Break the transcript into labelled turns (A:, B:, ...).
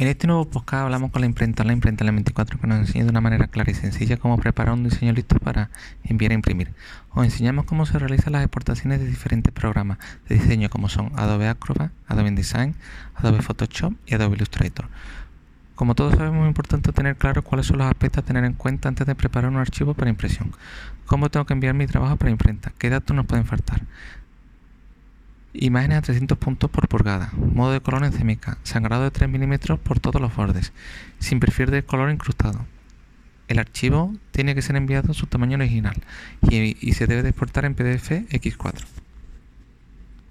A: En este nuevo podcast hablamos con la imprenta, la imprenta la 24 que nos enseña de una manera clara y sencilla cómo preparar un diseño listo para enviar a imprimir. Os enseñamos cómo se realizan las exportaciones de diferentes programas de diseño como son Adobe Acrobat, Adobe InDesign, Adobe Photoshop y Adobe Illustrator. Como todos sabemos es importante tener claro cuáles son los aspectos a tener en cuenta antes de preparar un archivo para impresión. Cómo tengo que enviar mi trabajo para imprenta, qué datos nos pueden faltar. Imágenes a 300 puntos por pulgada. Modo de color en CMYK. Sangrado de 3 milímetros por todos los bordes. Sin perfil de color incrustado. El archivo tiene que ser enviado a su tamaño original y, y se debe de exportar en PDF X4.